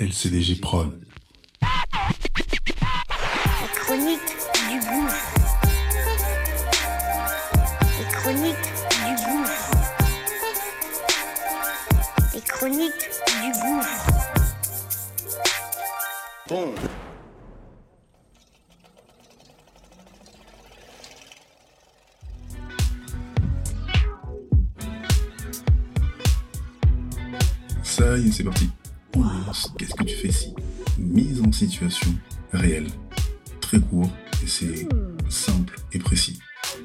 LCDG Prod. La chronique du gouffre. Les chroniques du gouffre. Les chroniques du gouffre. Bon. Ça y est, c'est parti. Qu'est-ce que tu fais si Mise en situation réelle. Très court et c'est simple et précis.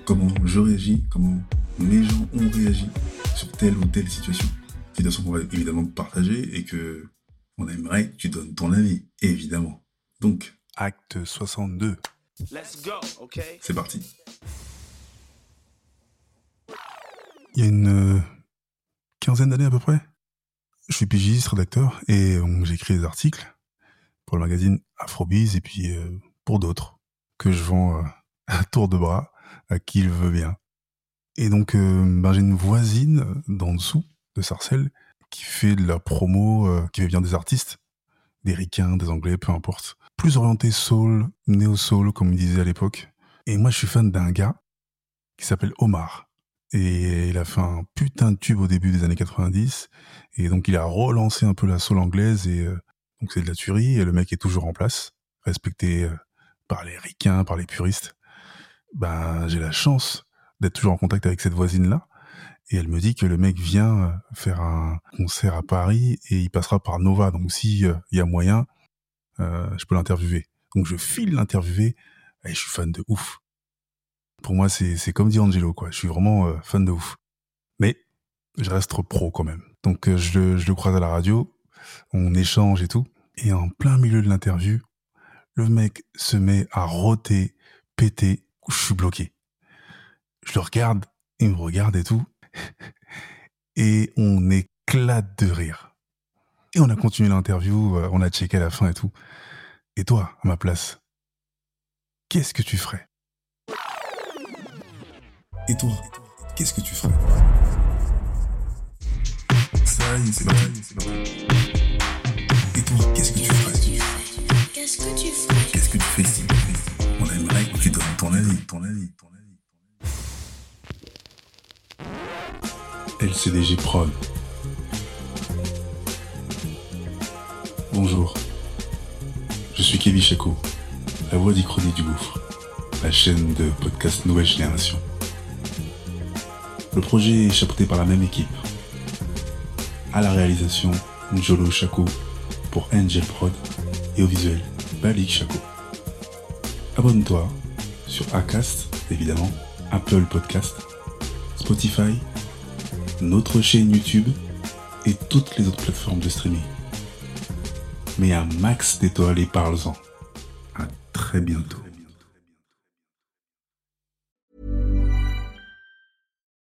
Comment je réagis, comment mes gens ont réagi sur telle ou telle situation. Situation qu'on va évidemment partager et que on aimerait que tu donnes ton avis, évidemment. Donc, acte 62. Let's go, okay? C'est parti. Il y a une euh, quinzaine d'années à peu près, je suis pigiste, rédacteur, et j'écris des articles pour le magazine Afrobiz et puis euh, pour d'autres que je vends euh, à tour de bras à qui il veut bien. Et donc, euh, ben, j'ai une voisine d'en dessous de Sarcelles qui fait de la promo, qui fait bien des artistes, des ricains, des anglais, peu importe. Plus orienté soul, néo-soul, comme il disait à l'époque. Et moi, je suis fan d'un gars qui s'appelle Omar. Et il a fait un putain de tube au début des années 90. Et donc, il a relancé un peu la soul anglaise. Et euh, donc, c'est de la tuerie. Et le mec est toujours en place, respecté euh, par les ricains, par les puristes. Ben, j'ai la chance d'être toujours en contact avec cette voisine-là. Et elle me dit que le mec vient euh, faire un concert à Paris et il passera par Nova. Donc, si il y a moyen, je peux l'interviewer. Donc, je file l'interviewer. Et je suis fan de ouf. Pour moi, c'est comme dit Angelo, quoi. Je suis vraiment euh, fan de ouf. Mais je reste pro quand même. Donc, euh, je, le- croise à la radio, on échange et tout. Et en plein milieu de l'interview, le mec se met à roter, péter. Je suis bloqué. Je le regarde, il me regarde et tout. Et on éclate de rire. Et on a continué l'interview, euh, on a checké la fin et tout. Et toi, à ma place, qu'est-ce que tu ferais? Et toi, qu'est-ce que tu ferais? Ça y est, c'est parti, c'est parti. Et toi, qu'est-ce que tu ferais? Qu'est-ce que tu ferais? Qu'est-ce que tu fais ici? On aimerait que tu donnes ton avis, ton avis, ton avis. LCDG Prod. Bonjour. Je suis Kevin Chaco, la voix d'Ichronie du Gouffre, la chaîne de podcast Nouvelle Génération. Le projet est chapeauté par la même équipe. À la réalisation, Njolo Chaco pour Angel Prod et au visuel, Balik Chaco. Abonne-toi sur Acast, évidemment, Apple Podcast, Spotify, notre chaîne YouTube et toutes les autres plateformes de streaming. Mais un max d'étoiles et parle-en. À très bientôt.